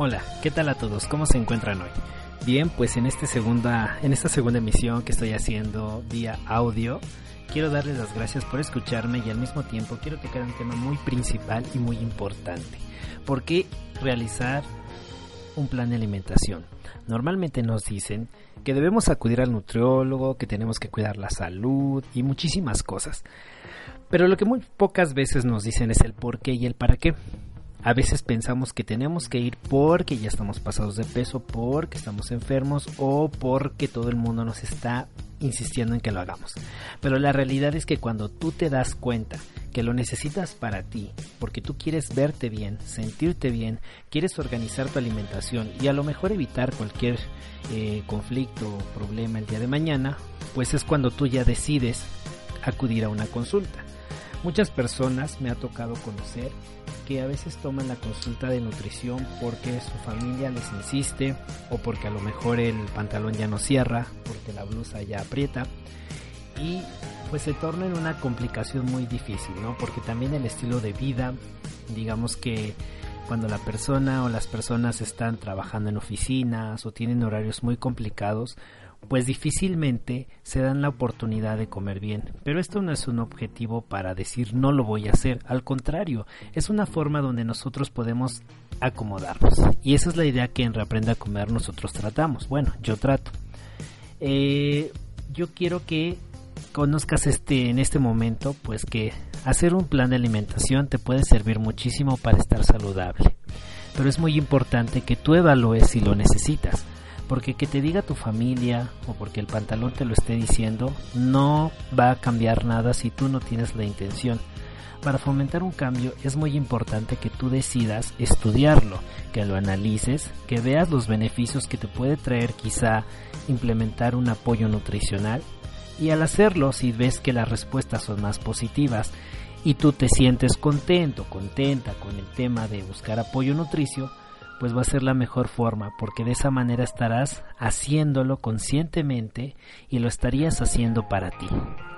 Hola, ¿qué tal a todos? ¿Cómo se encuentran hoy? Bien, pues en, este segunda, en esta segunda emisión que estoy haciendo vía audio, quiero darles las gracias por escucharme y al mismo tiempo quiero tocar un tema muy principal y muy importante. ¿Por qué realizar un plan de alimentación? Normalmente nos dicen que debemos acudir al nutriólogo, que tenemos que cuidar la salud y muchísimas cosas. Pero lo que muy pocas veces nos dicen es el por qué y el para qué. A veces pensamos que tenemos que ir porque ya estamos pasados de peso, porque estamos enfermos o porque todo el mundo nos está insistiendo en que lo hagamos. Pero la realidad es que cuando tú te das cuenta que lo necesitas para ti, porque tú quieres verte bien, sentirte bien, quieres organizar tu alimentación y a lo mejor evitar cualquier eh, conflicto o problema el día de mañana, pues es cuando tú ya decides acudir a una consulta. Muchas personas me ha tocado conocer que a veces toman la consulta de nutrición porque su familia les insiste o porque a lo mejor el pantalón ya no cierra, porque la blusa ya aprieta y pues se torna en una complicación muy difícil, ¿no? Porque también el estilo de vida, digamos que cuando la persona o las personas están trabajando en oficinas o tienen horarios muy complicados, pues difícilmente se dan la oportunidad de comer bien. Pero esto no es un objetivo para decir no lo voy a hacer, al contrario, es una forma donde nosotros podemos acomodarnos. Y esa es la idea que en Reaprenda a Comer nosotros tratamos. Bueno, yo trato. Eh, yo quiero que conozcas este en este momento, pues que hacer un plan de alimentación te puede servir muchísimo para estar saludable. Pero es muy importante que tú evalúes si lo necesitas porque que te diga tu familia o porque el pantalón te lo esté diciendo no va a cambiar nada si tú no tienes la intención. Para fomentar un cambio es muy importante que tú decidas estudiarlo, que lo analices, que veas los beneficios que te puede traer quizá implementar un apoyo nutricional y al hacerlo si ves que las respuestas son más positivas y tú te sientes contento, contenta con el tema de buscar apoyo nutricio, pues va a ser la mejor forma, porque de esa manera estarás haciéndolo conscientemente y lo estarías haciendo para ti,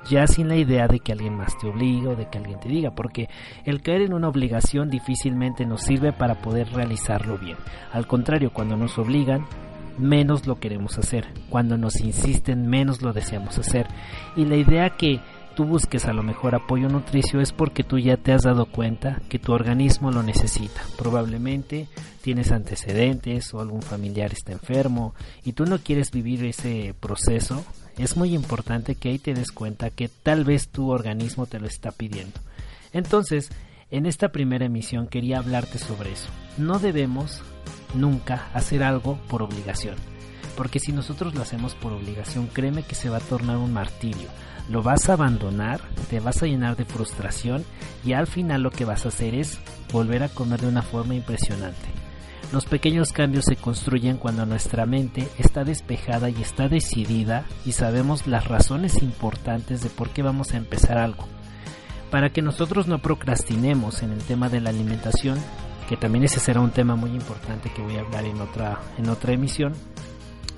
ya sin la idea de que alguien más te obligue o de que alguien te diga, porque el caer en una obligación difícilmente nos sirve para poder realizarlo bien. Al contrario, cuando nos obligan, menos lo queremos hacer, cuando nos insisten, menos lo deseamos hacer. Y la idea que tú busques a lo mejor apoyo nutricio es porque tú ya te has dado cuenta que tu organismo lo necesita. Probablemente tienes antecedentes o algún familiar está enfermo y tú no quieres vivir ese proceso. Es muy importante que ahí te des cuenta que tal vez tu organismo te lo está pidiendo. Entonces, en esta primera emisión quería hablarte sobre eso. No debemos nunca hacer algo por obligación. Porque si nosotros lo hacemos por obligación, créeme que se va a tornar un martirio lo vas a abandonar, te vas a llenar de frustración y al final lo que vas a hacer es volver a comer de una forma impresionante. Los pequeños cambios se construyen cuando nuestra mente está despejada y está decidida y sabemos las razones importantes de por qué vamos a empezar algo. Para que nosotros no procrastinemos en el tema de la alimentación, que también ese será un tema muy importante que voy a hablar en otra, en otra emisión,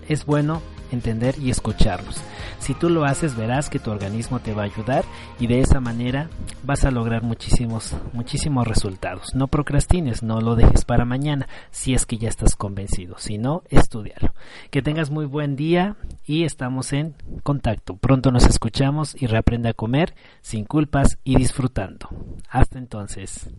es bueno entender y escucharlos. Si tú lo haces, verás que tu organismo te va a ayudar y de esa manera vas a lograr muchísimos, muchísimos resultados. No procrastines, no lo dejes para mañana si es que ya estás convencido. Si no, estudialo. Que tengas muy buen día y estamos en contacto. Pronto nos escuchamos y reaprende a comer sin culpas y disfrutando. Hasta entonces.